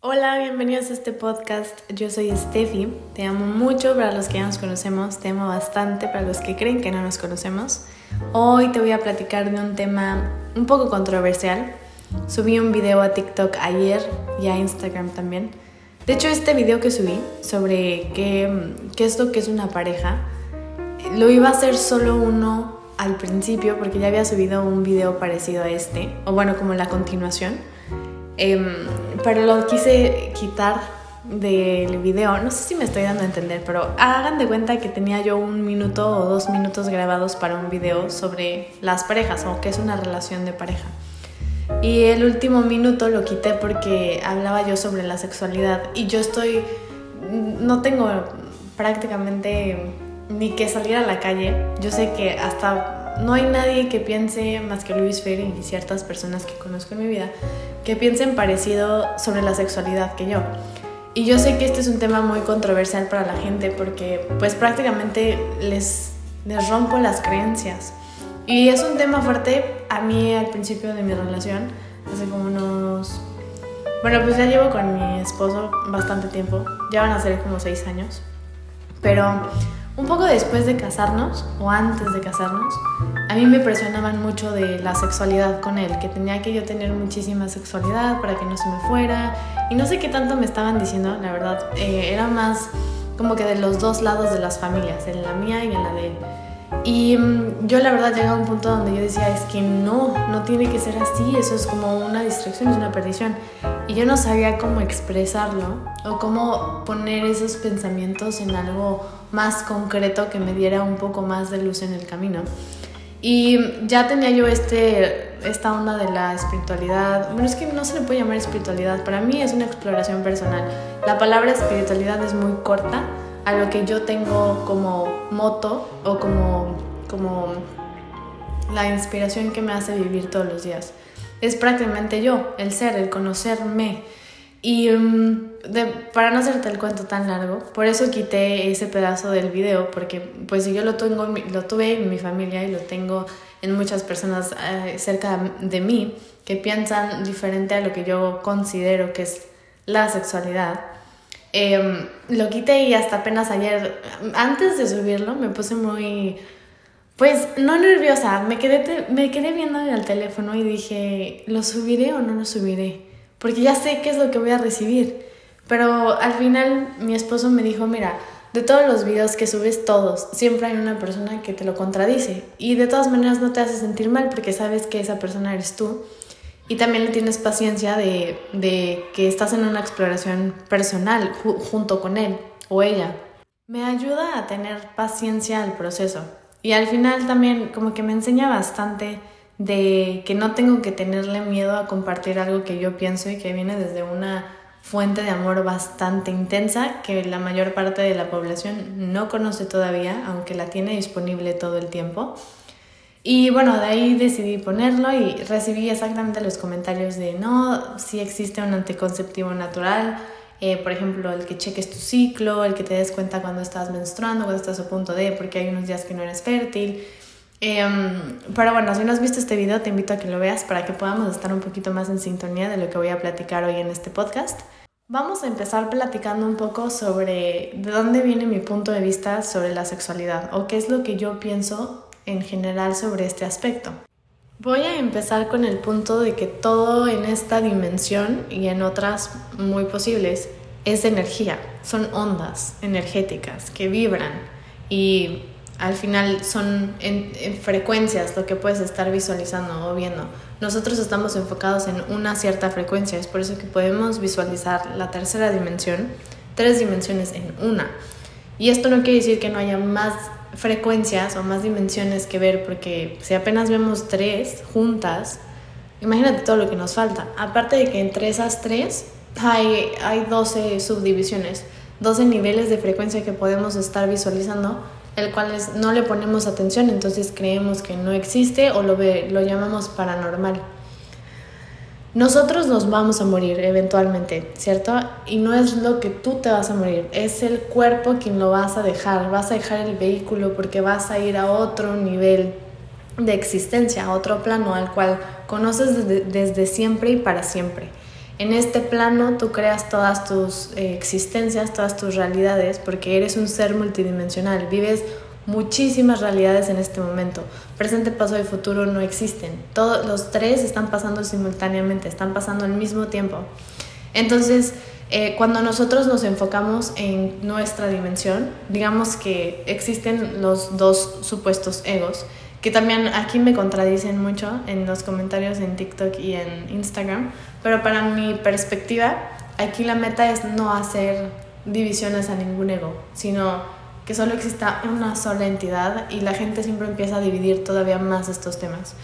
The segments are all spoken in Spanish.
Hola, bienvenidos a este podcast. Yo soy Steffi. Te amo mucho para los que ya nos conocemos. Te amo bastante para los que creen que no nos conocemos. Hoy te voy a platicar de un tema un poco controversial. Subí un video a TikTok ayer y a Instagram también. De hecho, este video que subí sobre qué, qué es lo que es una pareja, lo iba a hacer solo uno al principio porque ya había subido un video parecido a este, o bueno, como la continuación Em, pero lo quise quitar del video. No sé si me estoy dando a entender, pero hagan de cuenta que tenía yo un minuto o dos minutos grabados para un video sobre las parejas o qué es una relación de pareja. Y el último minuto lo quité porque hablaba yo sobre la sexualidad y yo estoy, no tengo prácticamente ni que salir a la calle. Yo sé que hasta no hay nadie que piense, más que Luis Ferry y ciertas personas que conozco en mi vida, que piensen parecido sobre la sexualidad que yo. Y yo sé que este es un tema muy controversial para la gente porque pues prácticamente les, les rompo las creencias. Y es un tema fuerte a mí al principio de mi relación, hace como unos... Bueno, pues ya llevo con mi esposo bastante tiempo, ya van a ser como seis años, pero un poco después de casarnos o antes de casarnos, a mí me presionaban mucho de la sexualidad con él, que tenía que yo tener muchísima sexualidad para que no se me fuera. Y no sé qué tanto me estaban diciendo, la verdad. Eh, era más como que de los dos lados de las familias, en la mía y en la de él. Y mm, yo la verdad llegué a un punto donde yo decía, es que no, no tiene que ser así, eso es como una distracción, es una perdición. Y yo no sabía cómo expresarlo o cómo poner esos pensamientos en algo más concreto que me diera un poco más de luz en el camino. Y ya tenía yo este, esta onda de la espiritualidad. Bueno, es que no se le puede llamar espiritualidad. Para mí es una exploración personal. La palabra espiritualidad es muy corta a lo que yo tengo como moto o como, como la inspiración que me hace vivir todos los días. Es prácticamente yo, el ser, el conocerme. Y mm, para no hacerte el cuento tan largo, por eso quité ese pedazo del video, porque pues yo lo, tengo, lo tuve en mi familia y lo tengo en muchas personas eh, cerca de mí que piensan diferente a lo que yo considero que es la sexualidad, Em, lo quité y hasta apenas ayer, antes de subirlo, me puse muy, pues no nerviosa, me quedé, me quedé viendo el teléfono y dije, ¿lo subiré o no lo subiré? Porque ya sé qué es lo que voy a recibir. Pero al final mi esposo me dijo, mira, de todos los videos que subes, todos, siempre hay una persona que te lo contradice. Y de todas maneras no te hace sentir mal porque sabes que esa persona eres tú y también le tienes paciencia de, de que estás en una exploración personal junto con él o ella. Me ayuda a tener paciencia al proceso. Y al final también como que me enseña bastante de que no tengo que tenerle miedo a compartir algo que yo pienso y que viene desde una fuente de amor bastante intensa que la mayor parte de la población no conoce todavía, aunque la tiene disponible todo el tiempo. Y bueno, de ahí decidí ponerlo y recibí exactamente los comentarios de no, si existe un anticonceptivo natural, eh, por ejemplo, el que cheques tu ciclo, el que te des cuenta cuando estás menstruando, cuando estás a punto de, porque hay unos días que no eres fértil. Em, pero bueno, si no has visto este video, te invito a que lo veas para que podamos estar un poquito más en sintonía de lo que voy a platicar hoy en este podcast. Vamos a empezar platicando un poco sobre de dónde viene mi punto de vista sobre la sexualidad o qué es lo que yo pienso en general sobre este aspecto. Voy a empezar con el punto de que todo en esta dimensión y en otras muy posibles es energía, son ondas energéticas que vibran y al final son en, frecuencias lo que puedes estar visualizando o viendo. Nosotros estamos enfocados en una cierta frecuencia, es por eso que podemos visualizar la tercera dimensión, tres dimensiones en una. Y esto no quiere decir que no haya más frecuencias o más dimensiones que ver, porque si apenas vemos tres juntas, imagínate todo lo que nos falta. Aparte de que entre esas tres hay, hay 12 subdivisiones, 12 niveles de frecuencia que podemos estar visualizando, el cual no le ponemos atención, entonces creemos que no existe o lo, ve, lo llamamos paranormal. Nosotros nos vamos a morir eventualmente, ¿cierto? Y no es lo que tú te vas a morir, es el cuerpo quien lo vas a dejar, vas a dejar el vehículo porque vas a ir a otro nivel de existencia, a otro plano al cual conoces desde siempre y para siempre. En este plano tú creas todas tus eh, existencias, todas tus realidades, porque eres un ser multidimensional, vives muchísimas realidades en este momento. Presente, pasado y futuro no existen. Todos los tres están pasando simultáneamente, están pasando al mismo tiempo. Entonces, eh, cuando nosotros nos enfocamos en nuestra dimensión, digamos que existen los dos supuestos egos, que también aquí me contradicen mucho en los comentarios en TikTok y en Instagram, pero para mi perspectiva, aquí la meta es no hacer divisiones a ningún ego, sino que solo exista una sola entidad y la gente siempre empieza a dividir todavía más estos temas.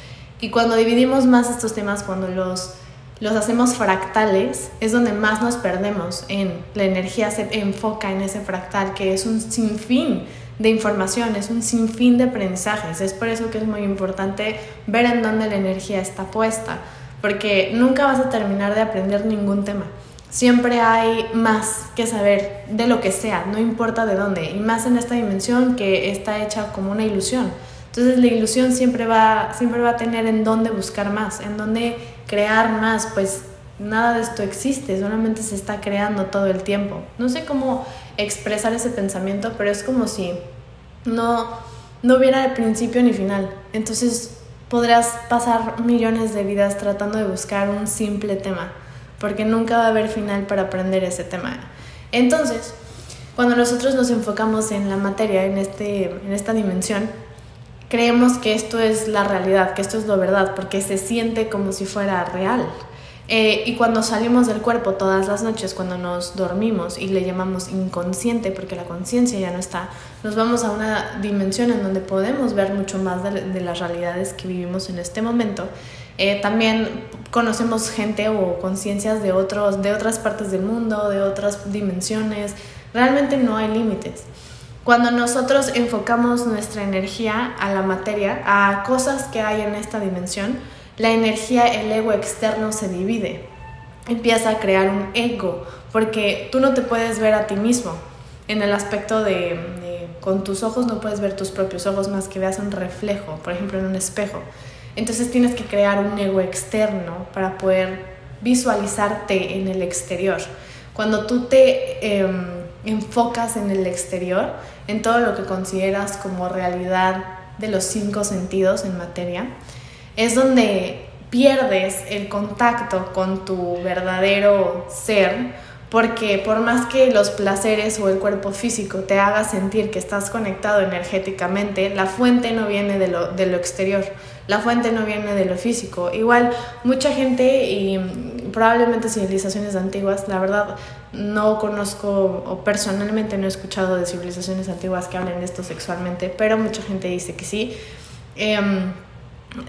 Y cuando dividimos más estos temas, cuando los, los hacemos fractales, es donde más nos perdemos en la energía se enfoca en ese fractal, que es un sinfín de información, es un sinfín de aprendizajes. Es por eso que es muy importante ver en dónde la energía está puesta, porque nunca vas a terminar de aprender ningún tema. Siempre hay más que saber de lo que sea, no importa de dónde, y más en esta dimensión que está hecha como una ilusión. Entonces la ilusión siempre va, siempre va a tener en dónde buscar más, en dónde crear más, pues nada de esto existe, solamente se está creando todo el tiempo. No sé cómo expresar ese pensamiento, pero es como si no, no hubiera principio ni final. Entonces podrás pasar millones de vidas tratando de buscar un simple tema, porque nunca va a haber final para aprender ese tema. Entonces, cuando nosotros nos enfocamos en la materia, en, este, en esta dimensión, creemos que esto es la realidad, que esto es lo verdad, porque se siente como si fuera real. Eh, y cuando salimos del cuerpo todas las noches, cuando nos dormimos y le llamamos inconsciente, porque la conciencia ya no está, nos vamos a una dimensión en donde podemos ver mucho más de, las realidades que vivimos en este momento. Eh, también conocemos gente o conciencias de, otros, de otras partes del mundo, de otras dimensiones. Realmente no hay límites. Cuando nosotros enfocamos nuestra energía a la materia, a cosas que hay en esta dimensión, la energía, el ego externo se divide. Empieza a crear un ego, porque tú no te puedes ver a ti mismo. En el aspecto de, con tus ojos no puedes ver tus propios ojos más que veas un reflejo, por ejemplo en un espejo. Entonces tienes que crear un ego externo para poder visualizarte en el exterior. Cuando tú te em, enfocas en el exterior, en todo lo que consideras como realidad de los cinco sentidos en materia, es donde pierdes el contacto con tu verdadero ser, porque por más que los placeres o el cuerpo físico te haga sentir que estás conectado energéticamente, la fuente no viene de lo, de lo exterior, la fuente no viene de lo físico. Igual mucha gente y probablemente civilizaciones antiguas, la verdad no conozco o personalmente no he escuchado de civilizaciones antiguas que hablen de esto sexualmente, pero mucha gente dice que sí. Em,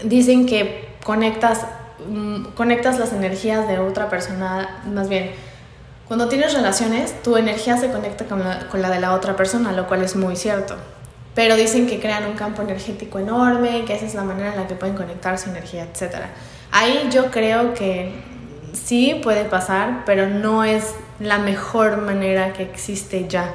dicen que conectas, mm, conectas las energías de otra persona, más bien, cuando tienes relaciones, tu energía se conecta con la, con la de la otra persona, lo cual es muy cierto. Pero dicen que crean un campo energético enorme, que esa es la manera en la que pueden conectar su energía, etc. Ahí yo creo que sí puede pasar, pero no es la mejor manera que existe ya.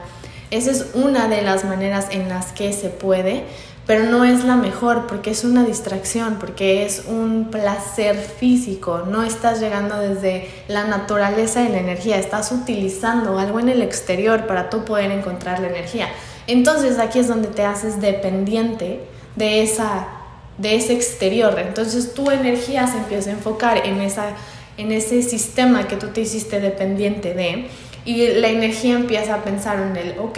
Esa es una de las maneras en las que se puede, pero no es la mejor porque es una distracción, porque es un placer físico, no estás llegando desde la naturaleza de la energía, estás utilizando algo en el exterior para tú poder encontrar la energía. Entonces aquí es donde te haces dependiente de, esa, de ese exterior, entonces tu energía se empieza a enfocar en, esa, en ese sistema que tú te hiciste dependiente de y la energía empieza a pensar en el, ok,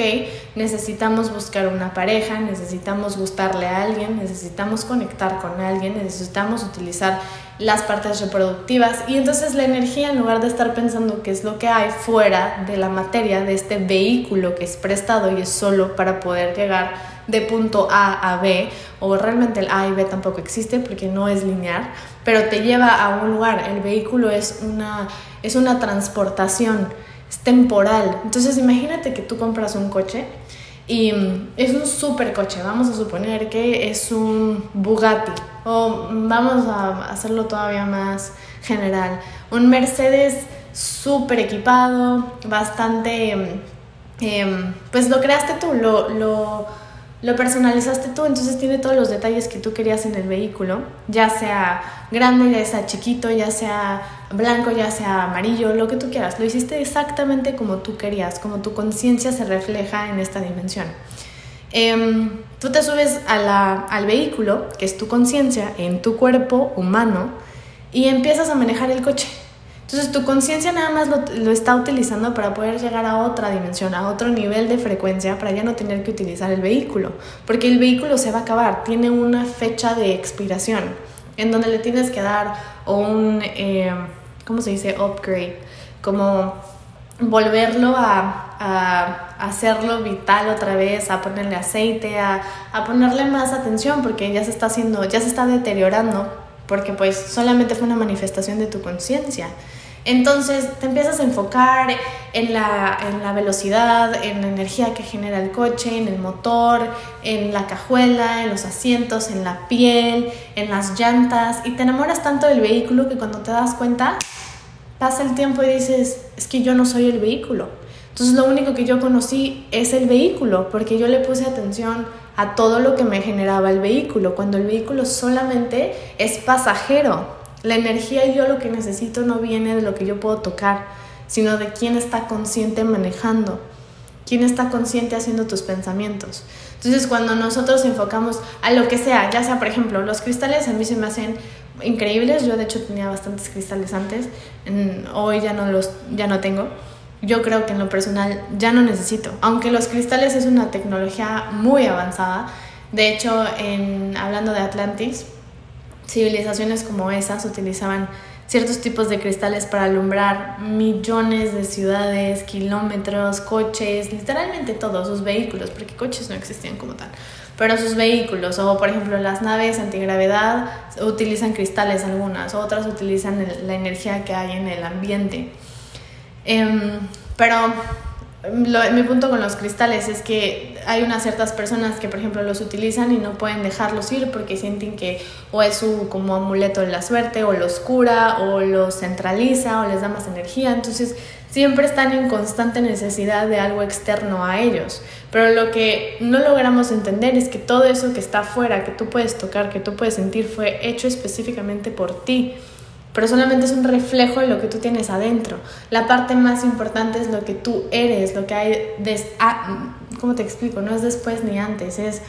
necesitamos buscar una pareja, necesitamos gustarle a alguien, necesitamos conectar con alguien, necesitamos utilizar las partes reproductivas y entonces la energía en lugar de estar pensando qué es lo que hay fuera de la materia, de este vehículo que es prestado y es solo para poder llegar de punto A a B, o realmente el A y B tampoco existe porque no es lineal, pero te lleva a un lugar, el vehículo es una, es una transportación es temporal. Entonces imagínate que tú compras un coche y mm, es un super coche, vamos a suponer que es un Bugatti o vamos a hacerlo todavía más general, un Mercedes súper equipado, bastante, mm, em, pues lo creaste tú, lo, lo personalizaste tú, entonces tiene todos los detalles que tú querías en el vehículo, ya sea grande, ya sea chiquito, ya sea blanco, ya sea amarillo, lo que tú quieras. Lo hiciste exactamente como tú querías, como tu conciencia se refleja en esta dimensión. Em, tú te subes al vehículo, que es tu conciencia, en tu cuerpo humano, y empiezas a manejar el coche. Entonces tu conciencia nada más lo, está utilizando para poder llegar a otra dimensión, a otro nivel de frecuencia, para ya no tener que utilizar el vehículo, porque el vehículo se va a acabar, tiene una fecha de expiración, en donde le tienes que dar un, eh, ¿cómo se dice? Upgrade, como volverlo a, hacerlo vital otra vez, a ponerle aceite, a, a ponerle más atención, porque ya se está haciendo, ya se está deteriorando porque pues solamente fue una manifestación de tu conciencia. Entonces te empiezas a enfocar en la, en la, velocidad, en la energía que genera el coche, en el motor, en la cajuela, en los asientos, en la piel, en las llantas y te enamoras tanto del vehículo que cuando te das cuenta pasa el tiempo y dices, es que yo no soy el vehículo. Entonces lo único que yo conocí es el vehículo porque yo le puse atención a todo lo que me generaba el vehículo, cuando el vehículo solamente es pasajero. La energía y yo lo que necesito no viene de lo que yo puedo tocar, sino de quién está consciente manejando, quién está consciente haciendo tus pensamientos. Entonces cuando nosotros enfocamos a lo que sea, ya sea por ejemplo los cristales a mí se me hacen increíbles, yo de hecho tenía bastantes cristales antes, hoy ya no los ya no tengo yo creo que en lo personal ya no necesito. Aunque los cristales es una tecnología muy avanzada. De hecho, en, hablando de Atlantis, civilizaciones como esas utilizaban ciertos tipos de cristales para alumbrar millones de ciudades, kilómetros, coches, literalmente todos sus vehículos, porque coches no existían como tal, pero sus vehículos, o por ejemplo las naves antigravedad utilizan cristales algunas, otras utilizan la energía que hay en el ambiente. Em, pero mi punto con los cristales es que hay unas ciertas personas que, por ejemplo, los utilizan y no pueden dejarlos ir porque sienten que o es su como amuleto de la suerte, o los cura, o los centraliza, o les da más energía. Entonces, siempre están en constante necesidad de algo externo a ellos. Pero lo que no logramos entender es que todo eso que está afuera, que tú puedes tocar, que tú puedes sentir, fue hecho específicamente por ti pero solamente es un reflejo de lo que tú tienes adentro. La parte más importante es lo que tú eres, lo que hay, des ah, ¿cómo te explico? No es después ni antes, es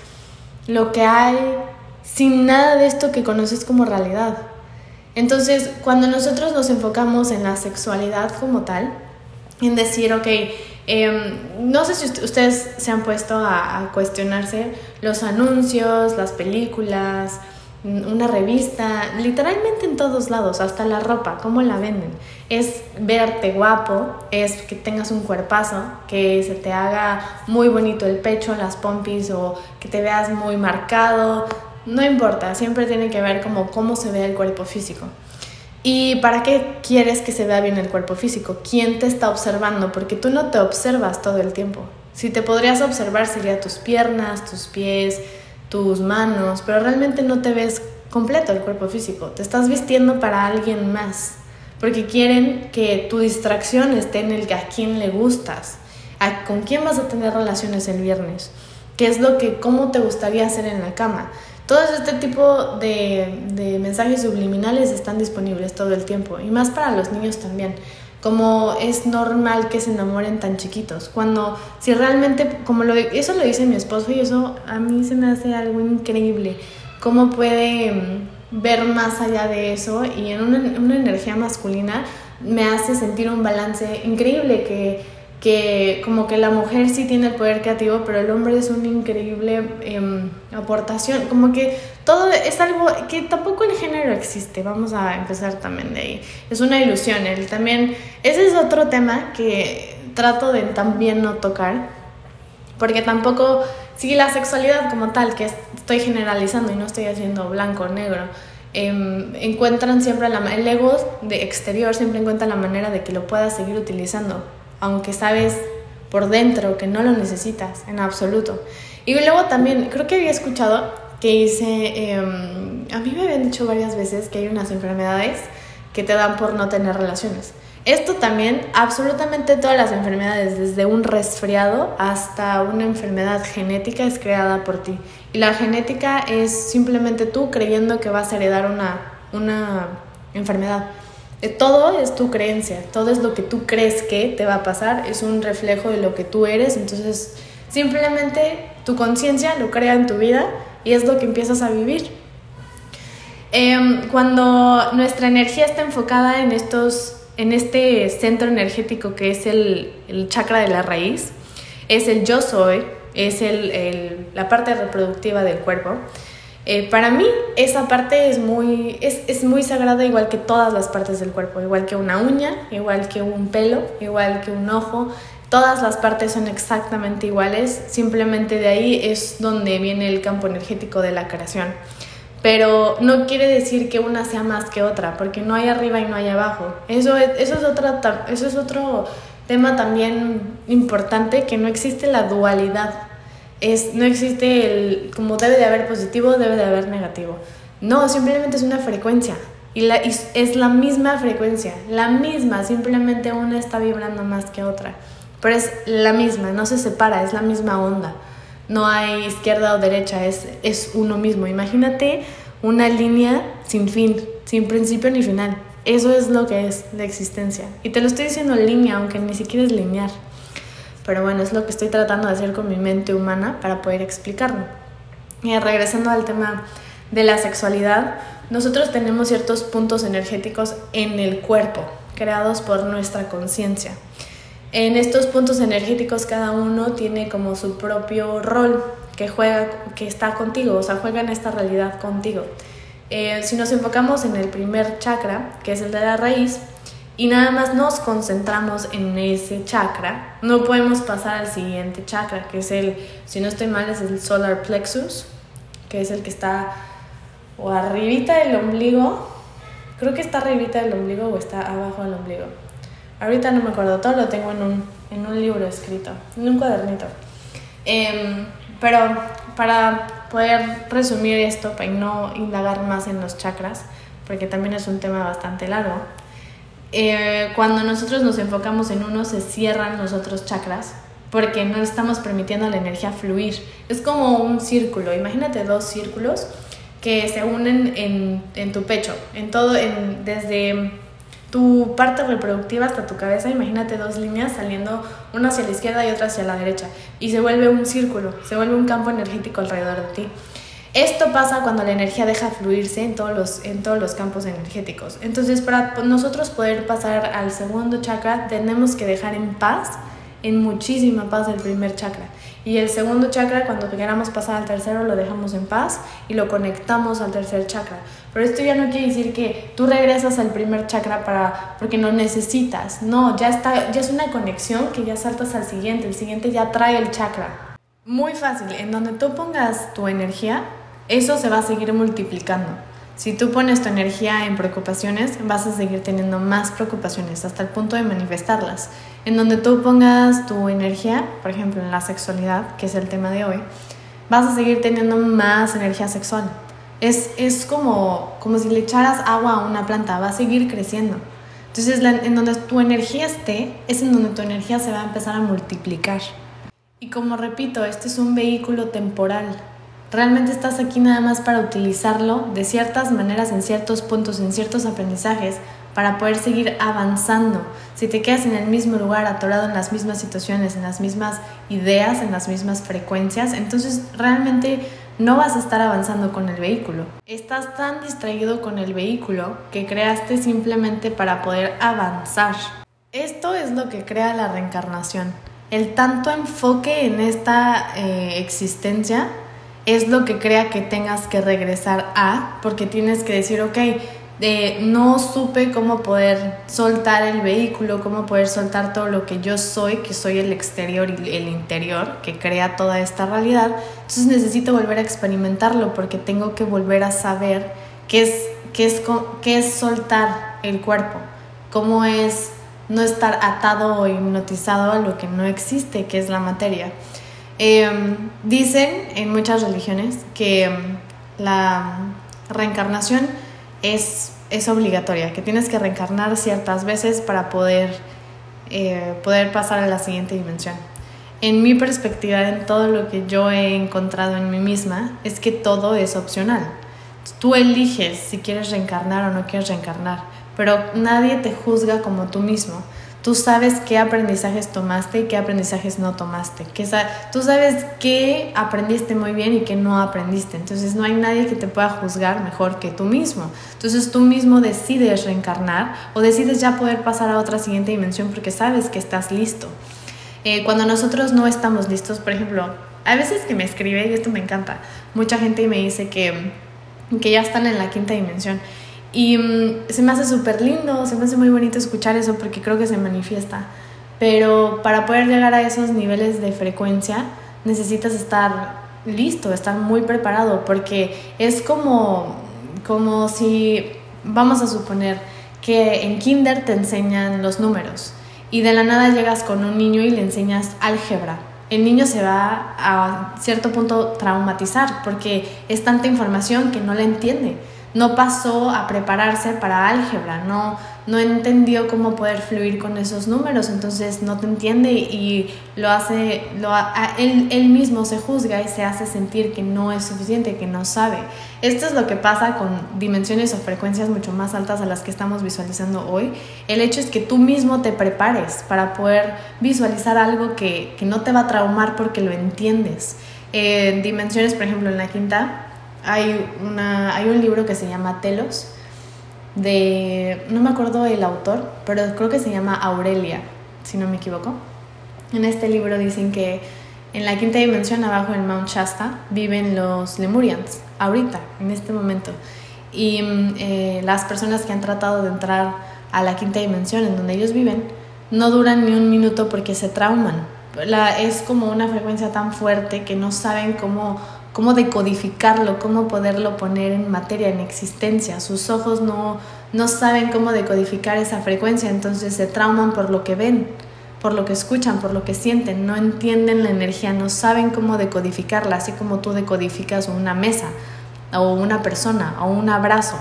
lo que hay sin nada de esto que conoces como realidad. Entonces, cuando nosotros nos enfocamos en la sexualidad como tal, en decir, ok, em, no sé si ustedes se han puesto a cuestionarse los anuncios, las películas, una revista, literalmente en todos lados, hasta la ropa, cómo la venden. Es verte guapo, es que tengas un cuerpazo, que se te haga muy bonito el pecho, las pompis o que te veas muy marcado, no importa, siempre tiene que ver como cómo se ve el cuerpo físico. ¿Y para qué quieres que se vea bien el cuerpo físico? ¿Quién te está observando? Porque tú no te observas todo el tiempo. Si te podrías observar sería tus piernas, tus pies, tus manos, pero realmente no te ves completo el cuerpo físico. Te estás vistiendo para alguien más, porque quieren que tu distracción esté en el que a quién le gustas, a con quién vas a tener relaciones el viernes, qué es lo que, cómo te gustaría hacer en la cama. Todo este tipo de, de mensajes subliminales están disponibles todo el tiempo y más para los niños también como es normal que se enamoren tan chiquitos. Cuando, si realmente, como lo, eso lo dice mi esposo y eso a mí se me hace algo increíble, cómo puede mm, ver más allá de eso y en una, energía masculina me hace sentir un balance increíble que que como que la mujer sí tiene el poder creativo, pero el hombre es una increíble em, aportación, como que todo es algo que tampoco el género existe, vamos a empezar también de ahí, es una ilusión, él también, ese es otro tema que trato de también no tocar, porque tampoco, si la sexualidad como tal, que estoy generalizando y no estoy haciendo blanco o negro, em, encuentran siempre la, el ego de exterior siempre encuentra la manera de que lo puedas seguir utilizando aunque sabes por dentro que no lo necesitas en absoluto. Y luego también, creo que había escuchado que hice, em, a mí me habían dicho varias veces que hay unas enfermedades que te dan por no tener relaciones. Esto también, absolutamente todas las enfermedades, desde un resfriado hasta una enfermedad genética, es creada por ti. Y la genética es simplemente tú creyendo que vas a heredar una, una enfermedad. Eh, todo es tu creencia, todo es lo que tú crees que te va a pasar, es un reflejo de lo que tú eres, entonces simplemente tu conciencia lo crea en tu vida y es lo que empiezas a vivir. Em, cuando nuestra energía está enfocada en, estos, en este centro energético que es el, el chakra de la raíz, es el yo soy, es el, el, la parte reproductiva del cuerpo, eh, para mí esa parte es muy, es, es, muy sagrada igual que todas las partes del cuerpo, igual que una uña, igual que un pelo, igual que un ojo, todas las partes son exactamente iguales, simplemente de ahí es donde viene el campo energético de la creación. Pero no quiere decir que una sea más que otra, porque no hay arriba y no hay abajo. Eso es, otro tema también importante, que no existe la dualidad no existe el, como debe de haber positivo, debe de haber negativo. No, simplemente es una frecuencia. Y, es la misma frecuencia, la misma, simplemente una está vibrando más que otra. Pero es la misma, no se separa, es la misma onda. No hay izquierda o derecha, es, es uno mismo. Imagínate una línea sin fin, sin principio ni final. Eso es lo que es la existencia. Y te lo estoy diciendo línea, aunque ni siquiera es lineal. Pero bueno, es lo que estoy tratando de hacer con mi mente humana para poder explicarlo. Y regresando al tema de la sexualidad, nosotros tenemos ciertos puntos energéticos en el cuerpo, creados por nuestra conciencia. En estos puntos energéticos cada uno tiene como su propio rol que juega, que está contigo, o sea, juega en esta realidad contigo. Eh, si nos enfocamos en el primer chakra, que es el de la raíz, y nada más nos concentramos en ese chakra, no podemos pasar al siguiente chakra, que es el, si no estoy mal, es el solar plexus, que es el que está o arribita del ombligo, creo que está arribita del ombligo o está abajo del ombligo. Ahorita no me acuerdo, todo lo tengo en un, en un libro escrito, en un cuadernito. Em, pero para poder resumir esto, para no indagar más en los chakras, porque también es un tema bastante largo, eh, cuando nosotros nos enfocamos en uno se cierran los otros chakras porque no estamos permitiendo la energía fluir. Es como un círculo, imagínate dos círculos que se unen en, en tu pecho, en todo, en, desde tu parte reproductiva hasta tu cabeza, imagínate dos líneas saliendo una hacia la izquierda y otra hacia la derecha, y se vuelve un círculo, se vuelve un campo energético alrededor de ti. Esto pasa cuando la energía deja fluirse en todos los, en todos los campos energéticos. Entonces, para nosotros poder pasar al segundo chakra, tenemos que dejar en paz, en muchísima paz el primer chakra. Y el segundo chakra, cuando queramos pasar al tercero, lo dejamos en paz y lo conectamos al tercer chakra. Pero esto ya no quiere decir que tú regresas al primer chakra para, porque no necesitas. No, ya, está, ya es una conexión que ya saltas al siguiente. El siguiente ya trae el chakra. Muy fácil, en donde tú pongas tu energía, eso se va a seguir multiplicando. Si tú pones tu energía en preocupaciones, vas a seguir teniendo más preocupaciones hasta el punto de manifestarlas. En donde tú pongas tu energía, por ejemplo, en la sexualidad, que es el tema de hoy, vas a seguir teniendo más energía sexual. Es, es como, como si le echaras agua a una planta, va a seguir creciendo. Entonces, en donde tu energía esté, es en donde tu energía se va a empezar a multiplicar. Y como repito, este es un vehículo temporal. Realmente estás aquí nada más para utilizarlo de ciertas maneras en ciertos puntos, en ciertos aprendizajes, para poder seguir avanzando. Si te quedas en el mismo lugar, atorado en las mismas situaciones, en las mismas ideas, en las mismas frecuencias, entonces realmente no vas a estar avanzando con el vehículo. Estás tan distraído con el vehículo que creaste simplemente para poder avanzar. Esto es lo que crea la reencarnación. El tanto enfoque en esta eh, existencia es lo que crea que tengas que regresar a, porque tienes que decir, ok, no supe cómo poder soltar el vehículo, cómo poder soltar todo lo que yo soy, que soy el exterior y el interior, que crea toda esta realidad. Entonces necesito volver a experimentarlo porque tengo que volver a saber qué es, qué es, qué es soltar el cuerpo, cómo es no estar atado o hipnotizado a lo que no existe, que es la materia. Em, dicen en muchas religiones que em, la reencarnación es, es, obligatoria, que tienes que reencarnar ciertas veces para poder, eh, poder pasar a la siguiente dimensión. En mi perspectiva, en todo lo que yo he encontrado en mí misma, es que todo es opcional. Tú eliges si quieres reencarnar o no quieres reencarnar, pero nadie te juzga como tú mismo. Tú sabes qué aprendizajes tomaste y qué aprendizajes no tomaste. Que tú sabes qué aprendiste muy bien y qué no aprendiste. Entonces no hay nadie que te pueda juzgar mejor que tú mismo. Entonces tú mismo decides reencarnar o decides ya poder pasar a otra siguiente dimensión porque sabes que estás listo. Eh, cuando nosotros no estamos listos, por ejemplo, a veces que me escribe, y esto me encanta, mucha gente me dice que, que ya están en la quinta dimensión. Y mm, se me hace súper lindo, se me hace muy bonito escuchar eso porque creo que se manifiesta. Pero para poder llegar a esos niveles de frecuencia necesitas estar listo, estar muy preparado porque es como, como si, vamos a suponer, que en kinder te enseñan los números y de la nada llegas con un niño y le enseñas álgebra. El niño se va a cierto punto traumatizar porque es tanta información que no la entiende no pasó a prepararse para álgebra, no, no entendió cómo poder fluir con esos números, entonces no te entiende y lo hace, lo, él, él, mismo se juzga y se hace sentir que no es suficiente, que no sabe. Esto es lo que pasa con dimensiones o frecuencias mucho más altas a las que estamos visualizando hoy. El hecho es que tú mismo te prepares para poder visualizar algo que, que no te va a traumar porque lo entiendes. En dimensiones, por ejemplo, en la quinta, hay, una, hay un libro que se llama Telos, de, no me acuerdo el autor, pero creo que se llama Aurelia, si no me equivoco. En este libro dicen que en la quinta dimensión, abajo en Mount Shasta, viven los Lemurians, ahorita, en este momento. Y mm, eh, las personas que han tratado de entrar a la quinta dimensión, en donde ellos viven, no duran ni un minuto porque se trauman. Es como una frecuencia tan fuerte que no saben cómo cómo decodificarlo, cómo poderlo poner en materia, en existencia. Sus ojos no, no saben cómo decodificar esa frecuencia, entonces se trauman por lo que ven, por lo que escuchan, por lo que sienten, no entienden la energía, no saben cómo decodificarla, así como tú decodificas una mesa o una persona o un abrazo.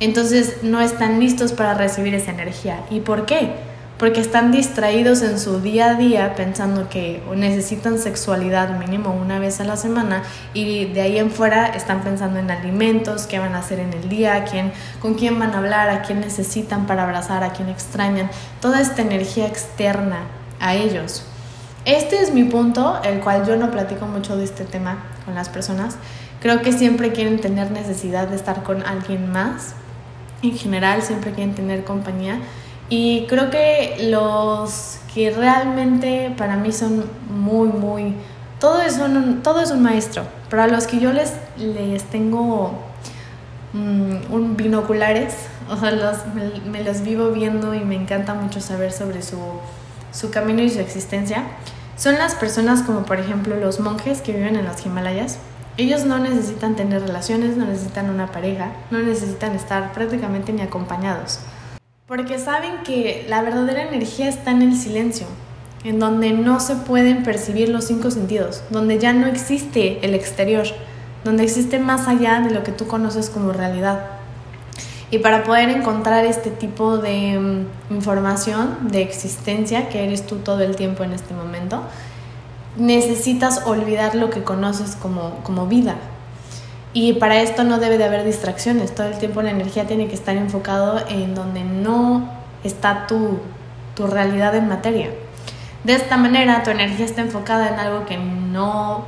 Entonces no están listos para recibir esa energía. ¿Y por qué? Porque están distraídos en su día a día pensando que necesitan sexualidad mínimo una vez a la semana y de ahí en fuera están pensando en alimentos, qué van a hacer en el día, quién, con quién van a hablar, a quién necesitan para abrazar, a quién extrañan, toda esta energía externa a ellos. Este es mi punto, el cual yo no platico mucho de este tema con las personas. Creo que siempre quieren tener necesidad de estar con alguien más. En general, siempre quieren tener compañía y creo que los que realmente para mí son muy, muy... Todo es un, todo es un maestro, pero a los que yo les, les tengo mm, un binoculares, o sea, los, me, los vivo viendo y me encanta mucho saber sobre su, su camino y su existencia, son las personas como por ejemplo los monjes que viven en los Himalayas. Ellos no necesitan tener relaciones, no necesitan una pareja, no necesitan estar prácticamente ni acompañados. Porque saben que la verdadera energía está en el silencio, en donde no se pueden percibir los cinco sentidos, donde ya no existe el exterior, donde existe más allá de lo que tú conoces como realidad. Y para poder encontrar este tipo de mm, información, de existencia, que eres tú todo el tiempo en este momento, necesitas olvidar lo que conoces como, como vida, y para esto no debe de haber distracciones, todo el tiempo la energía tiene que estar enfocado en donde no está tu, tu realidad en materia. De esta manera tu energía está enfocada en algo que no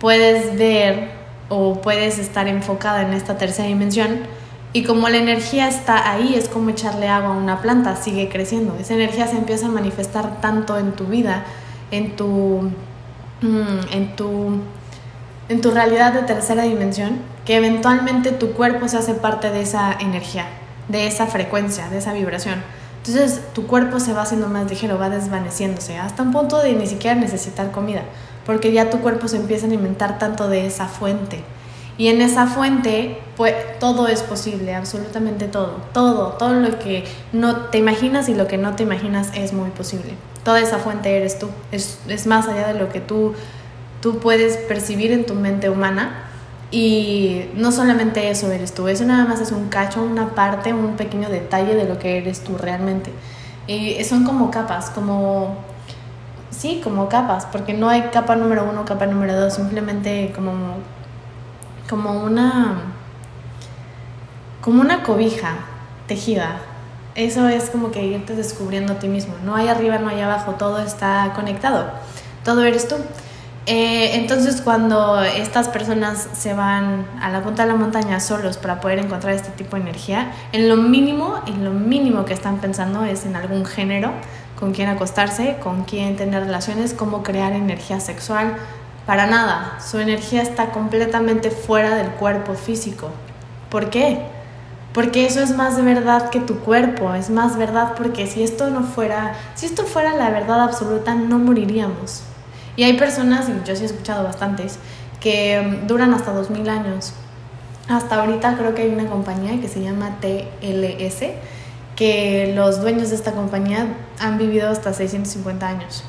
puedes ver o puedes estar enfocada en esta tercera dimensión. Y como la energía está ahí, es como echarle agua a una planta, sigue creciendo. Esa energía se empieza a manifestar tanto en tu vida, en tu, mm, en tu en tu realidad de tercera dimensión, que eventualmente tu cuerpo se hace parte de esa energía, de esa frecuencia, de esa vibración. Entonces tu cuerpo se va haciendo más ligero, va desvaneciéndose, hasta un punto de ni siquiera necesitar comida, porque ya tu cuerpo se empieza a alimentar tanto de esa fuente. Y en esa fuente, pues todo es posible, absolutamente todo, todo, todo lo que no te imaginas y lo que no te imaginas es muy posible. Toda esa fuente eres tú, es, es más allá de lo que tú tú puedes percibir en tu mente humana y no solamente eso eres tú, eso nada más es un cacho, una parte, un pequeño detalle de lo que eres tú realmente. Y son como capas, como... Sí, como capas, porque no hay capa número uno, capa número dos, simplemente como, como una... como una cobija tejida Eso es como que irte descubriendo a ti mismo. No hay arriba, no hay abajo, todo está conectado. Todo eres tú. Eh, entonces cuando estas personas se van a la punta de la montaña solos para poder encontrar este tipo de energía, en lo mínimo, en lo mínimo que están pensando es en algún género, con quién acostarse, con quién tener relaciones, cómo crear energía sexual. Para nada, su energía está completamente fuera del cuerpo físico. ¿Por qué? Porque eso es más verdad que tu cuerpo, es más verdad porque si esto no fuera, si esto fuera la verdad absoluta, no moriríamos. Y hay personas, y yo sí he escuchado bastantes, que mm, duran hasta 2000 años. Hasta ahorita creo que hay una compañía que se llama TLS, que los dueños de esta compañía han vivido hasta 650 años.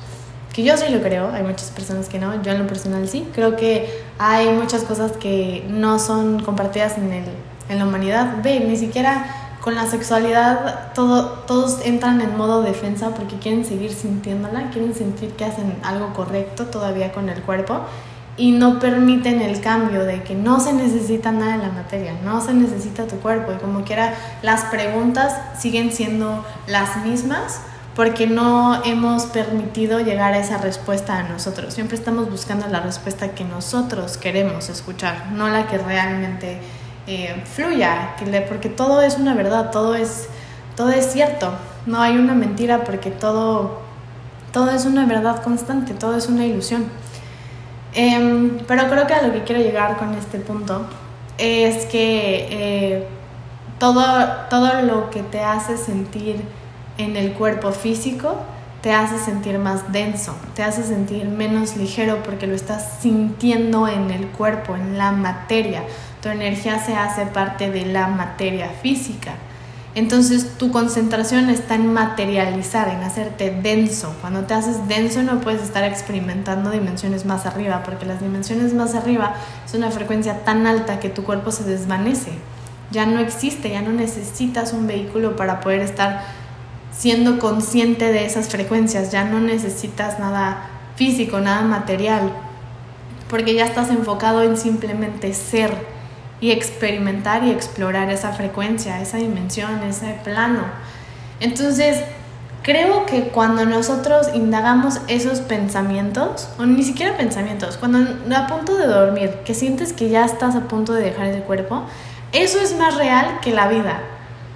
Que yo sí lo creo, hay muchas personas que no, yo en lo personal sí. Creo que hay muchas cosas que no son compartidas en, el, en la humanidad. Ve, ni siquiera con la sexualidad todo, todos entran en modo defensa porque quieren seguir sintiéndola, quieren sentir que hacen algo correcto todavía con el cuerpo y no permiten el cambio de que no se necesita nada de la materia, no se necesita tu cuerpo y como quiera las preguntas siguen siendo las mismas porque no hemos permitido llegar a esa respuesta a nosotros. Siempre estamos buscando la respuesta que nosotros queremos escuchar, no la que realmente eh, fluya, porque todo es una verdad, todo es, todo es cierto, no hay una mentira porque todo, todo es una verdad constante, todo es una ilusión. Em, pero creo que a lo que quiero llegar con este punto es que eh, todo, todo lo que te hace sentir en el cuerpo físico te hace sentir más denso, te hace sentir menos ligero porque lo estás sintiendo en el cuerpo, en la materia tu energía se hace parte de la materia física. Entonces tu concentración está en materializar, en hacerte denso. Cuando te haces denso no puedes estar experimentando dimensiones más arriba, porque las dimensiones más arriba es una frecuencia tan alta que tu cuerpo se desvanece. Ya no existe, ya no necesitas un vehículo para poder estar siendo consciente de esas frecuencias, ya no necesitas nada físico, nada material, porque ya estás enfocado en simplemente ser y experimentar y explorar esa frecuencia, esa dimensión, ese plano. Entonces, creo que cuando nosotros indagamos esos pensamientos, o ni siquiera pensamientos, cuando a punto de dormir, que sientes que ya estás a punto de dejar el cuerpo, eso es más real que la vida.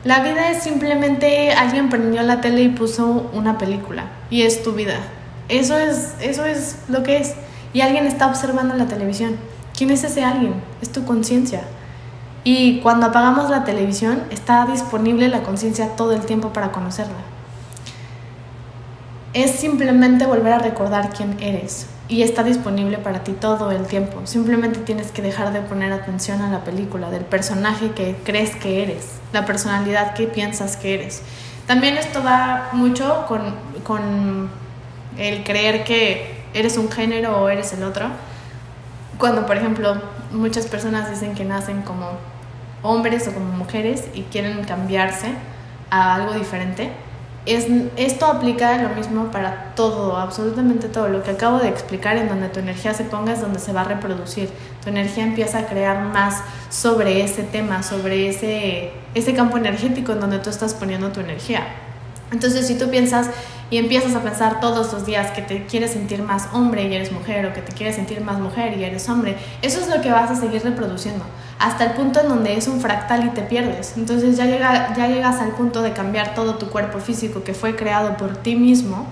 La vida es simplemente alguien prendió la tele y puso una película y es tu vida. Eso es, eso es lo que es. Y alguien está observando la televisión. ¿Quién es ese alguien? Es tu conciencia. Y cuando apagamos la televisión está disponible la conciencia todo el tiempo para conocerla. Es simplemente volver a recordar quién eres y está disponible para ti todo el tiempo. Simplemente tienes que dejar de poner atención a la película, del personaje que crees que eres, la personalidad que piensas que eres. También esto va mucho con, con el creer que eres un género o eres el otro. Cuando, por ejemplo, muchas personas dicen que nacen como hombres o como mujeres y quieren cambiarse a algo diferente. Es, esto aplica lo mismo para todo, absolutamente todo. Lo que acabo de explicar, en donde tu energía se ponga es donde se va a reproducir. Tu energía empieza a crear más sobre ese tema, sobre ese, ese campo energético en donde tú estás poniendo tu energía. Entonces, si tú piensas y empiezas a pensar todos los días que te quieres sentir más hombre y eres mujer o que te quieres sentir más mujer y eres hombre, eso es lo que vas a seguir reproduciendo hasta el punto en donde es un fractal y te pierdes. Entonces ya, llega, ya llegas al punto de cambiar todo tu cuerpo físico que fue creado por ti mismo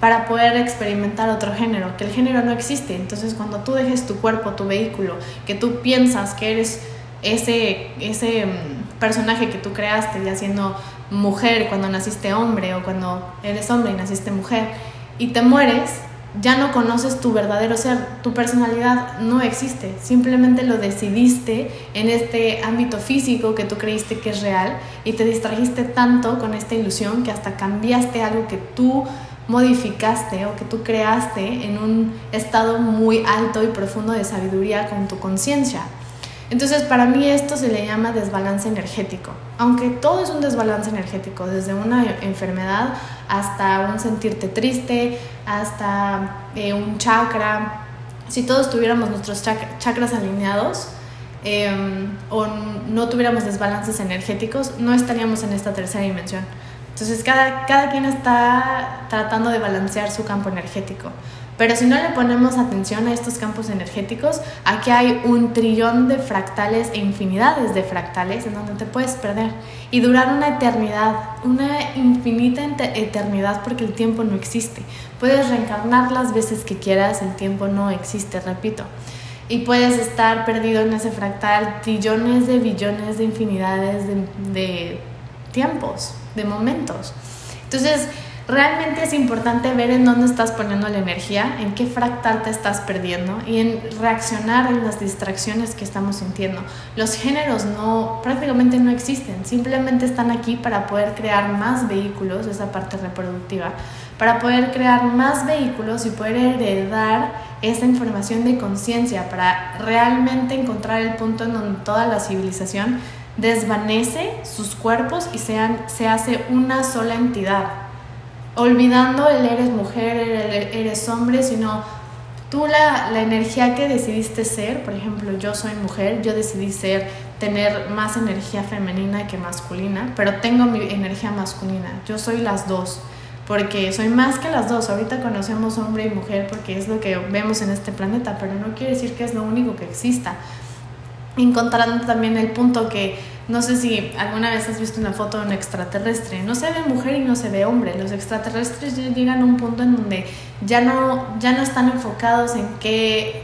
para poder experimentar otro género, que el género no existe. Entonces cuando tú dejes tu cuerpo, tu vehículo, que tú piensas que eres ese, ese mm, personaje que tú creaste ya siendo mujer cuando naciste hombre o cuando eres hombre y naciste mujer y te mueres, ya no conoces tu verdadero ser, tu personalidad no existe, simplemente lo decidiste en este ámbito físico que tú creíste que es real y te distrajiste tanto con esta ilusión que hasta cambiaste algo que tú modificaste o que tú creaste en un estado muy alto y profundo de sabiduría con tu conciencia. Entonces, para mí esto se le llama desbalance energético. Aunque todo es un desbalance energético, desde una enfermedad hasta un sentirte triste, hasta eh, un chakra. Si todos tuviéramos nuestros chakras alineados em, o no tuviéramos desbalances energéticos, no estaríamos en esta tercera dimensión. Entonces cada, cada quien está tratando de balancear su campo energético. Pero si no le ponemos atención a estos campos energéticos, aquí hay un trillón de fractales e infinidades de fractales en donde te puedes perder y durar una eternidad, una infinita eternidad porque el tiempo no existe. Puedes reencarnar las veces que quieras, el tiempo no existe, repito. Y puedes estar perdido en ese fractal trillones de billones de infinidades de, de tiempos, de momentos. Entonces, realmente es importante ver en dónde estás poniendo la energía, en qué fractal te estás perdiendo y en reaccionar en las distracciones que estamos sintiendo. Los géneros no prácticamente no existen, simplemente están aquí para poder crear más vehículos, esa parte reproductiva, para poder crear más vehículos y poder heredar esa información de conciencia para realmente encontrar el punto en donde toda la civilización desvanece sus cuerpos y sean, se hace una sola entidad. Olvidando el eres mujer, eres hombre, sino tú la, la, energía que decidiste ser, por ejemplo, yo soy mujer, yo decidí ser, tener más energía femenina que masculina, pero tengo mi energía masculina, yo soy las dos, porque soy más que las dos, ahorita conocemos hombre y mujer porque es lo que vemos en este planeta, pero no quiere decir que es lo único que exista. Encontrando también el punto que no sé si alguna vez has visto una foto de un extraterrestre. No se ve mujer y no se ve hombre. Los extraterrestres llegan a un punto en donde ya no, ya no están enfocados en qué,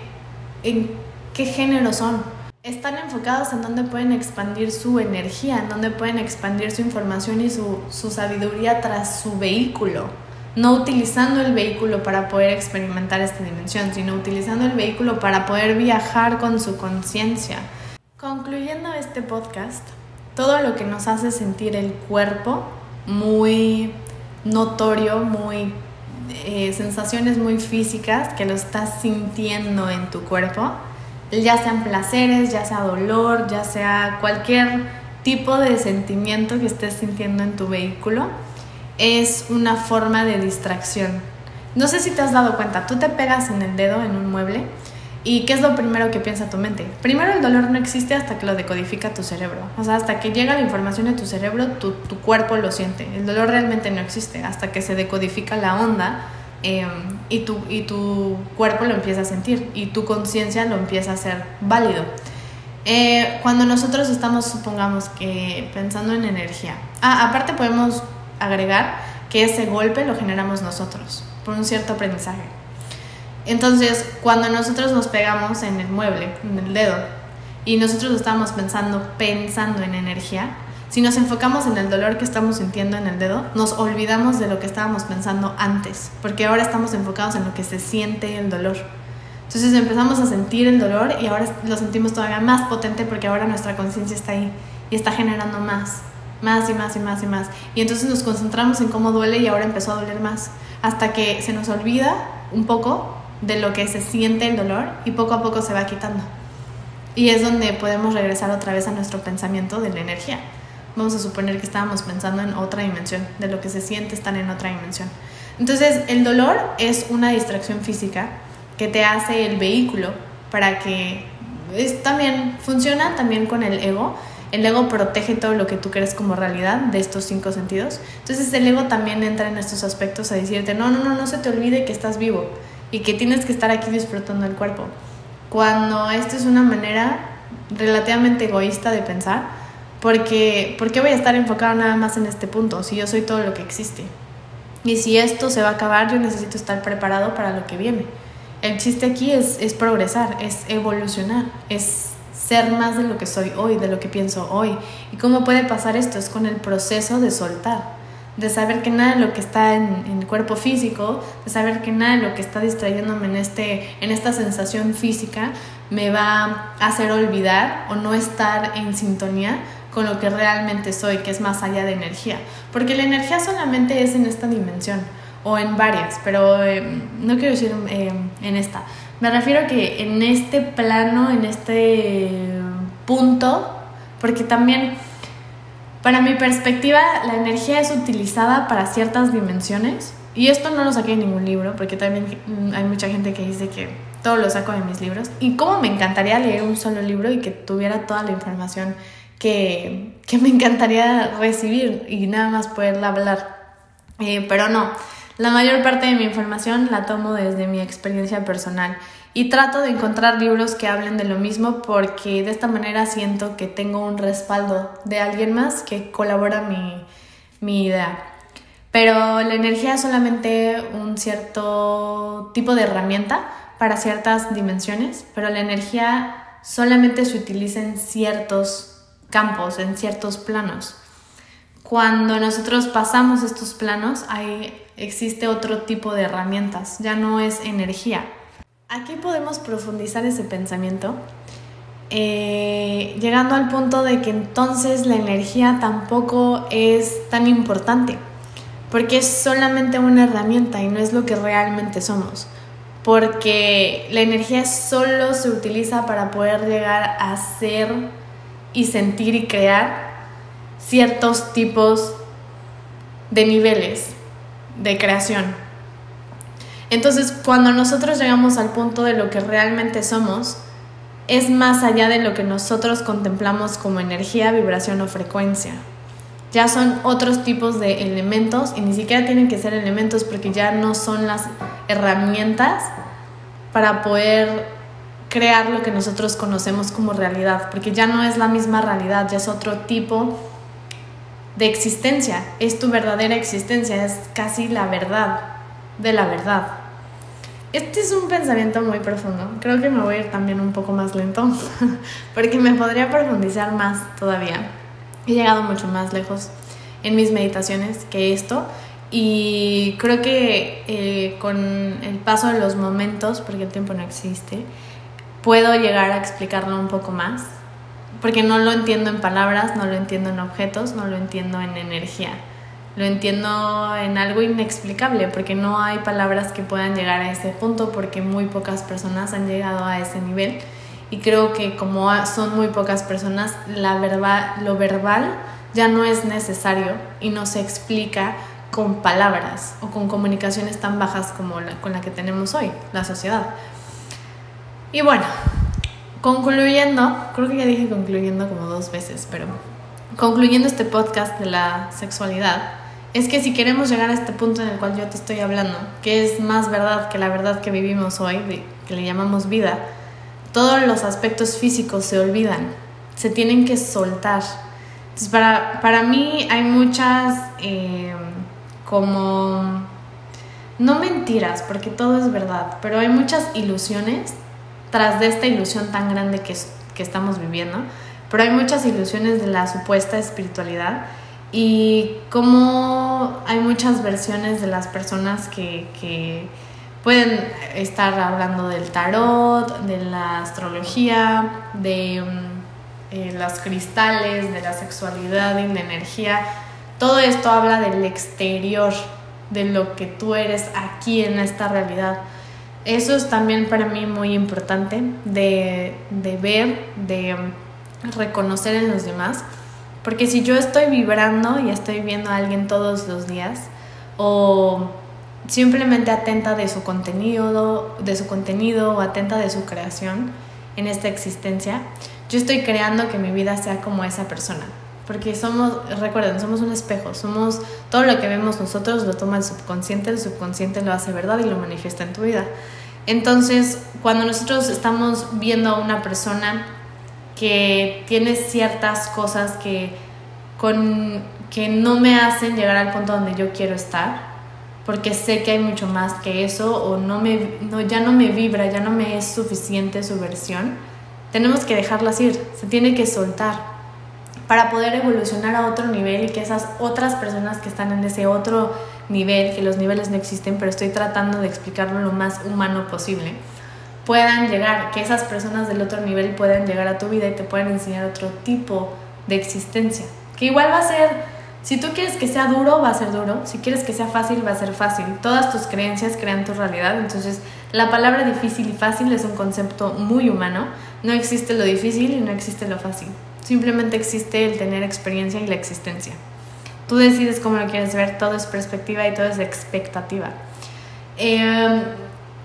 en qué género son. Están enfocados en dónde pueden expandir su energía, en dónde pueden expandir su información y su, su sabiduría tras su vehículo. No utilizando el vehículo para poder experimentar esta dimensión, sino utilizando el vehículo para poder viajar con su conciencia. Concluyendo este podcast, todo lo que nos hace sentir el cuerpo muy notorio, muy eh, sensaciones muy físicas que lo estás sintiendo en tu cuerpo, ya sean placeres, ya sea dolor, ya sea cualquier tipo de sentimiento que estés sintiendo en tu vehículo, es una forma de distracción. No sé si te has dado cuenta, tú te pegas en el dedo en un mueble ¿Y qué es lo primero que piensa tu mente? Primero el dolor no existe hasta que lo decodifica tu cerebro. O sea, hasta que llega la información de tu cerebro, tu, cuerpo lo siente. El dolor realmente no existe hasta que se decodifica la onda em, y, tu, y tu cuerpo lo empieza a sentir y tu conciencia lo empieza a hacer válido. Eh, cuando nosotros estamos, supongamos que pensando en energía, ah, aparte podemos agregar que ese golpe lo generamos nosotros por un cierto aprendizaje. Entonces, cuando nosotros nos pegamos en el mueble, en el dedo, y nosotros estamos pensando, pensando en energía, si nos enfocamos en el dolor que estamos sintiendo en el dedo, nos olvidamos de lo que estábamos pensando antes, porque ahora estamos enfocados en lo que se siente el dolor. Entonces empezamos a sentir el dolor y ahora lo sentimos todavía más potente porque ahora nuestra conciencia está ahí y está generando más, más y más y más y más. Y entonces nos concentramos en cómo duele y ahora empezó a doler más, hasta que se nos olvida un poco de lo que se siente el dolor y poco a poco se va quitando. Y es donde podemos regresar otra vez a nuestro pensamiento de la energía. Vamos a suponer que estábamos pensando en otra dimensión, de lo que se siente estar en otra dimensión. Entonces, el dolor es una distracción física que te hace el vehículo para que es, también funciona también con el ego. El ego protege todo lo que tú crees como realidad de estos cinco sentidos. Entonces el ego también entra en estos aspectos a decirte, no, no, no, no se te olvide que estás vivo y que tienes que estar aquí disfrutando el cuerpo. Cuando esto es una manera relativamente egoísta de pensar, porque ¿por qué voy a estar enfocado nada más en este punto si yo soy todo lo que existe? Y si esto se va a acabar, yo necesito estar preparado para lo que viene. El chiste aquí es, es progresar, es evolucionar, es ser más de lo que soy hoy, de lo que pienso hoy. ¿Y cómo puede pasar esto? Es con el proceso de soltar de saber que nada de lo que está en, el cuerpo físico, de saber que nada de lo que está distrayéndome en, este, en esta sensación física me va a hacer olvidar o no estar en sintonía con lo que realmente soy, que es más allá de energía. Porque la energía solamente es en esta dimensión o en varias, pero eh, no quiero decir eh, en esta. Me refiero que en este plano, en este punto, porque también para mi perspectiva, la energía es utilizada para ciertas dimensiones. Y esto no lo saqué de ningún libro, porque también mm, hay mucha gente que dice que todo lo saco de mis libros. Y cómo me encantaría leer un solo libro y que tuviera toda la información que, que me encantaría recibir y nada más poderla hablar. Eh, pero no, la mayor parte de mi información la tomo desde mi experiencia personal y trato de encontrar libros que hablen de lo mismo porque de esta manera siento que tengo un respaldo de alguien más que colabora mi, mi idea. Pero la energía es solamente un cierto tipo de herramienta para ciertas dimensiones, pero la energía solamente se utiliza en ciertos campos, en ciertos planos. Cuando nosotros pasamos estos planos, ahí existe otro tipo de herramientas, ya no es energía. Aquí podemos profundizar ese pensamiento, eh, llegando al punto de que entonces la energía tampoco es tan importante, porque es solamente una herramienta y no es lo que realmente somos porque la energía solo se utiliza para poder llegar a ser y sentir y crear ciertos tipos de niveles de creación. Entonces, cuando nosotros llegamos al punto de lo que realmente somos, es más allá de lo que nosotros contemplamos como energía, vibración o frecuencia. Ya son otros tipos de elementos y ni siquiera tienen que ser elementos porque ya no son las herramientas para poder crear lo que nosotros conocemos como realidad, porque ya no es la misma realidad, ya es otro tipo de existencia, es tu verdadera existencia, es casi la verdad de la verdad. Este es un pensamiento muy profundo, creo que me voy a ir también un poco más lento, porque me podría profundizar más todavía. He llegado mucho más lejos en mis meditaciones que esto, y creo que eh, con el paso de los momentos, porque el tiempo no existe, puedo llegar a explicarlo un poco más, porque no lo entiendo en palabras, no lo entiendo en objetos, no lo entiendo en energía. Lo entiendo en algo inexplicable, porque no hay palabras que puedan llegar a ese punto, porque muy pocas personas han llegado a ese nivel. Y creo que como son muy pocas personas, la lo verbal ya no es necesario y no se explica con palabras o con comunicaciones tan bajas como la, con la que tenemos hoy, la sociedad. Y bueno, concluyendo, creo que ya dije concluyendo como dos veces, pero concluyendo este podcast de la sexualidad, es que si queremos llegar a este punto en el cual yo te estoy hablando, que es más verdad que la verdad que vivimos hoy, que le llamamos vida, todos los aspectos físicos se olvidan, se tienen que soltar. Entonces, para, para mí hay muchas... Eh, como, no mentiras, porque todo es verdad, pero hay muchas ilusiones tras de esta ilusión tan grande que, que estamos viviendo, pero hay muchas ilusiones de la supuesta espiritualidad y como hay muchas versiones de las personas que, que pueden estar hablando del tarot, de la astrología, de mm, eh, los cristales, de la sexualidad de energía todo esto habla del exterior, de lo que tú eres aquí en esta realidad. Eso es también para mí muy importante de, ver, de reconocer en los demás. Porque si yo estoy vibrando y estoy viendo a alguien todos los días o simplemente atenta de su contenido, de su contenido o atenta de su creación en esta existencia, yo estoy creando que mi vida sea como esa persona. Porque somos, recuerden, somos un espejo, somos todo lo que vemos nosotros lo toma el subconsciente, el subconsciente lo hace verdad y lo manifiesta en tu vida. Entonces, cuando nosotros estamos viendo a una persona que tiene ciertas cosas que, con, que no me hacen llegar al punto donde yo quiero estar, porque sé que hay mucho más que eso o no me, no, ya no me vibra, ya no me es suficiente su versión, tenemos que dejarlas ir, se tiene que soltar para poder evolucionar a otro nivel y que esas otras personas que están en ese otro nivel, que los niveles no existen, pero estoy tratando de explicarlo lo más humano posible, puedan llegar, que esas personas del otro nivel puedan llegar a tu vida y te puedan enseñar otro tipo de existencia. Que igual va a ser, si tú quieres que sea duro, va a ser duro, si quieres que sea fácil, va a ser fácil. Todas tus creencias crean tu realidad, entonces la palabra difícil y fácil es un concepto muy humano, no existe lo difícil y no existe lo fácil. Simplemente existe el tener experiencia y la existencia. Tú decides cómo lo quieres ver, todo es perspectiva y todo es expectativa. Em,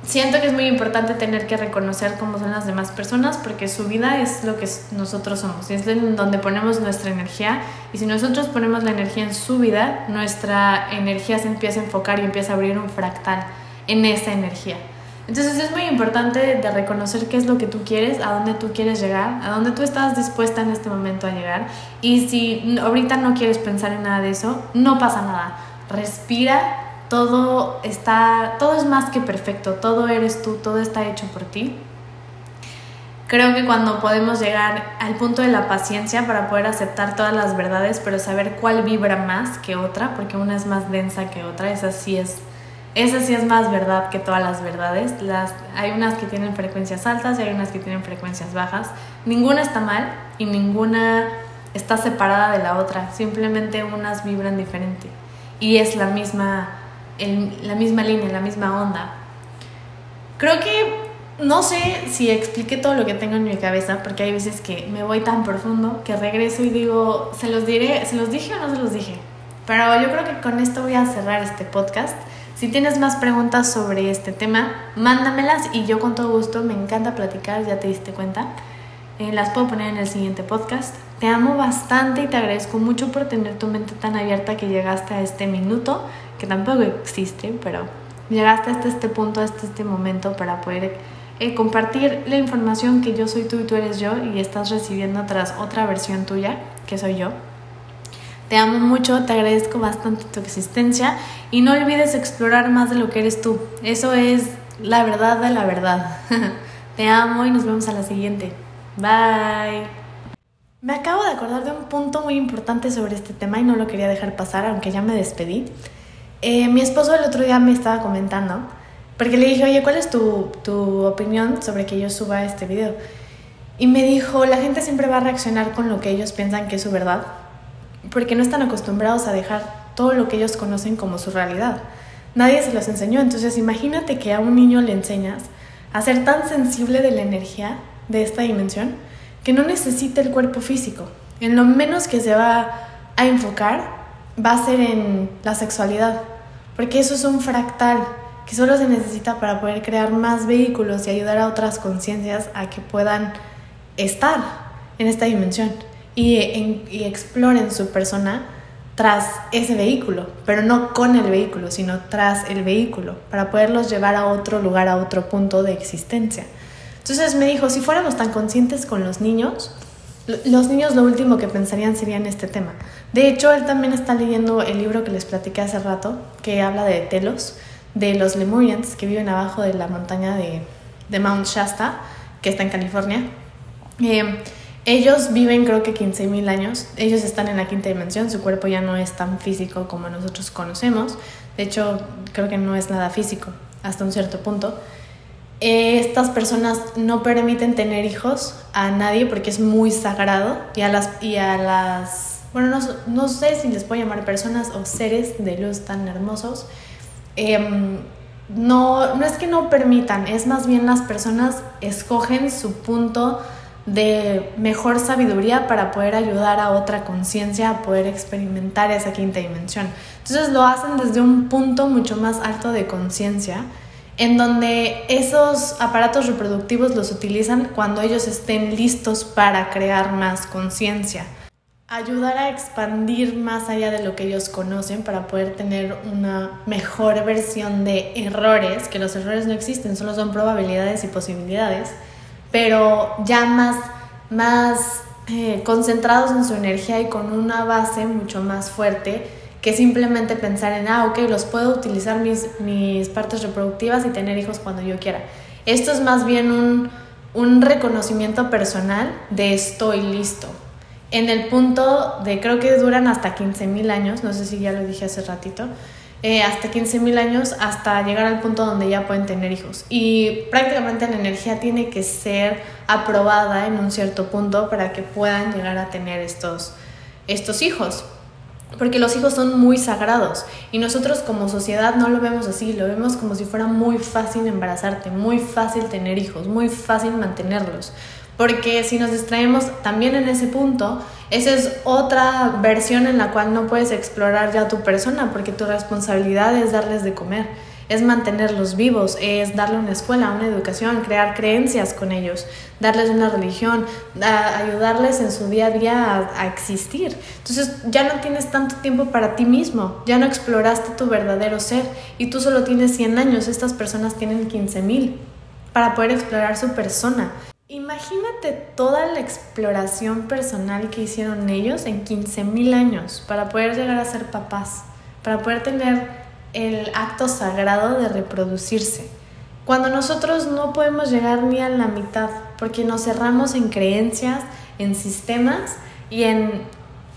siento que es muy importante tener que reconocer cómo son las demás personas porque su vida es lo que nosotros somos, es donde ponemos nuestra energía y si nosotros ponemos la energía en su vida, nuestra energía se empieza a enfocar y empieza a abrir un fractal en esa energía. Entonces es muy importante de reconocer qué es lo que tú quieres, a dónde tú quieres llegar, a dónde tú estás dispuesta en este momento a llegar. Y si ahorita no quieres pensar en nada de eso, no pasa nada. Respira, todo está, todo es más que perfecto, todo eres tú, todo está hecho por ti. Creo que cuando podemos llegar al punto de la paciencia para poder aceptar todas las verdades, pero saber cuál vibra más que otra, porque una es más densa que otra, esa sí es, esa sí es más verdad que todas las verdades. Las, hay unas que tienen frecuencias altas y hay unas que tienen frecuencias bajas. Ninguna está mal y ninguna está separada de la otra, simplemente unas vibran diferente y es la misma en la misma línea, en la misma onda. Creo que no sé si expliqué todo lo que tengo en mi cabeza, porque hay veces que me voy tan profundo que regreso y digo, ¿se los diré? ¿Se los dije o no se los dije? Pero yo creo que con esto voy a cerrar este podcast. Si tienes más preguntas sobre este tema, mándamelas y yo con todo gusto, me encanta platicar, ya te diste cuenta. Eh, las puedo poner en el siguiente podcast. Te amo bastante y te agradezco mucho por tener tu mente tan abierta que llegaste a este minuto que tampoco existe, pero llegaste hasta este punto, hasta este momento para poder eh, compartir la información que yo soy tú y tú eres yo y estás recibiendo tras otra versión tuya, que soy yo. Te amo mucho, te agradezco bastante tu existencia y no olvides explorar más de lo que eres tú. Eso es la verdad de la verdad. te amo y nos vemos a la siguiente. Bye. Me acabo de acordar de un punto muy importante sobre este tema y no lo quería dejar pasar, aunque ya me despedí. Eh, mi esposo el otro día me estaba comentando, porque le dije, oye, ¿cuál es tu, tu opinión sobre que yo suba este video? Y me dijo, la gente siempre va a reaccionar con lo que ellos piensan que es su verdad, porque no están acostumbrados a dejar todo lo que ellos conocen como su realidad. Nadie se los enseñó, entonces imagínate que a un niño le enseñas a ser tan sensible de la energía de esta dimensión que no necesita el cuerpo físico. En lo menos que se va a enfocar va a ser en la sexualidad, porque eso es un fractal que solo se necesita para poder crear más vehículos y ayudar a otras conciencias a que puedan estar en esta dimensión y, y exploren su persona tras ese vehículo, pero no con el vehículo, sino tras el vehículo, para poderlos llevar a otro lugar, a otro punto de existencia. Entonces me dijo, si fuéramos tan conscientes con los niños, los niños lo último que pensarían sería en este tema. De hecho, él también está leyendo el libro que les platiqué hace rato, que habla de Telos, de los Lemurians que viven abajo de la montaña de, de Mount Shasta, que está en California. Eh, ellos viven creo que 15.000 años, ellos están en la quinta dimensión, su cuerpo ya no es tan físico como nosotros conocemos, de hecho creo que no es nada físico hasta un cierto punto. Estas personas no permiten tener hijos a nadie porque es muy sagrado y a las, y a las bueno, no, no sé si les puedo llamar personas o seres de luz tan hermosos, em, no, no es que no permitan, es más bien las personas escogen su punto de mejor sabiduría para poder ayudar a otra conciencia a poder experimentar esa quinta dimensión. Entonces lo hacen desde un punto mucho más alto de conciencia en donde esos aparatos reproductivos los utilizan cuando ellos estén listos para crear más conciencia. Ayudar a expandir más allá de lo que ellos conocen para poder tener una mejor versión de errores, que los errores no existen, solo son probabilidades y posibilidades, pero ya más, más eh, concentrados en su energía y con una base mucho más fuerte que simplemente pensar en, ah, ok, los puedo utilizar mis, mis partes reproductivas y tener hijos cuando yo quiera. Esto es más bien un, un reconocimiento personal de estoy listo. En el punto de, creo que duran hasta 15.000 años, no sé si ya lo dije hace ratito, eh, hasta 15.000 años hasta llegar al punto donde ya pueden tener hijos. Y prácticamente la energía tiene que ser aprobada en un cierto punto para que puedan llegar a tener estos, estos hijos porque los hijos son muy sagrados y nosotros como sociedad no lo vemos así, lo vemos como si fuera muy fácil embarazarte, muy fácil tener hijos, muy fácil mantenerlos. Porque si nos distraemos también en ese punto, esa es otra versión en la cual no puedes explorar ya tu persona, porque tu responsabilidad es darles de comer. es mantenerlos vivos, es darle una escuela, una educación, crear creencias con ellos, darles una religión, ayudarles en su día a día a, existir. Entonces ya no tienes tanto tiempo para ti mismo, ya no exploraste tu verdadero ser y tú solo tienes 100 años, estas personas tienen 15 mil para poder explorar su persona. Imagínate toda la exploración personal que hicieron ellos en 15 mil años para poder llegar a ser papás, para poder tener el acto sagrado de reproducirse. Cuando nosotros no podemos llegar ni a la mitad, porque nos cerramos en creencias, en sistemas y en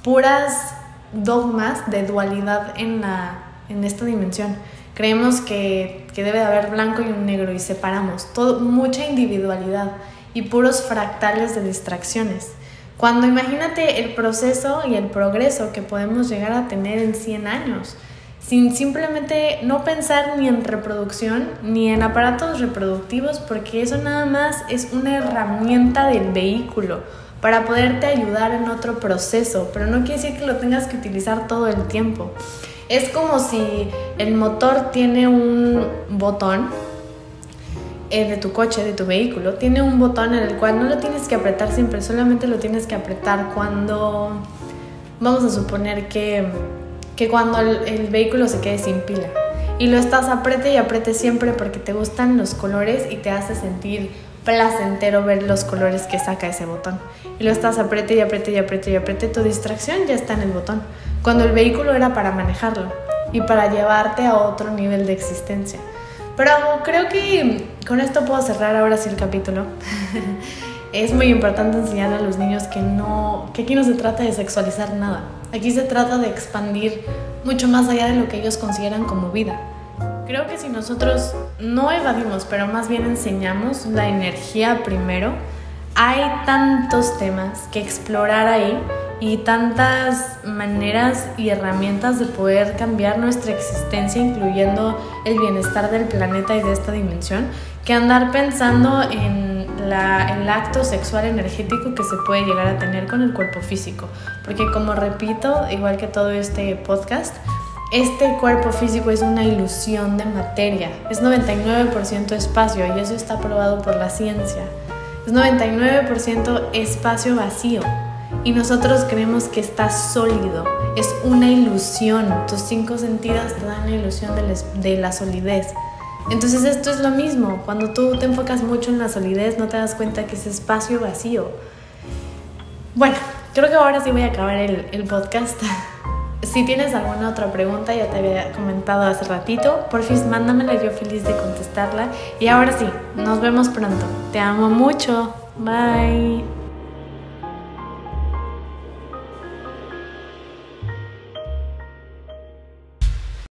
puras dogmas de dualidad en, la, en esta dimensión. Creemos que, que debe de haber blanco y un negro y separamos, todo, mucha individualidad y puros fractales de distracciones. Cuando imagínate el proceso y el progreso que podemos llegar a tener en 100 años, sin simplemente no pensar ni en reproducción ni en aparatos reproductivos, porque eso nada más es una herramienta del vehículo para poderte ayudar en otro proceso, pero no quiere decir que lo tengas que utilizar todo el tiempo. Es como si el motor tiene un botón eh, de tu coche, de tu vehículo, tiene un botón en el cual no lo tienes que apretar siempre, solamente lo tienes que apretar cuando, vamos a suponer que, que cuando el, vehículo se quede sin pila. Y lo estás apriete y apriete siempre porque te gustan los colores y te hace sentir placentero ver los colores que saca ese botón. Y lo estás apriete y apriete y apriete y apriete, tu distracción ya está en el botón. Cuando el vehículo era para manejarlo y para llevarte a otro nivel de existencia. Pero creo que con esto puedo cerrar ahora sí el capítulo. es muy importante enseñar a los niños que no que aquí no se trata de sexualizar nada. Aquí se trata de expandir mucho más allá de lo que ellos consideran como vida. Creo que si nosotros no evadimos, pero más bien enseñamos la energía primero, hay tantos temas que explorar ahí y tantas maneras y herramientas de poder cambiar nuestra existencia, incluyendo el bienestar del planeta y de esta dimensión, que andar pensando en el acto sexual energético que se puede llegar a tener con el cuerpo físico. Porque como repito, igual que todo este podcast, este cuerpo físico es una ilusión de materia, es 99% espacio y eso está probado por la ciencia. Es 99% espacio vacío y nosotros creemos que está sólido. Es una ilusión. Tus cinco sentidos te dan la ilusión de, la solidez. Entonces esto es lo mismo. Cuando tú te enfocas mucho en la solidez, no te das cuenta que es espacio vacío. Bueno, creo que ahora sí voy a acabar el, el podcast. Si tienes alguna otra pregunta, ya te había comentado hace ratito, por fin mándamela, yo feliz de contestarla. Y ahora sí, nos vemos pronto. Te amo mucho. Bye.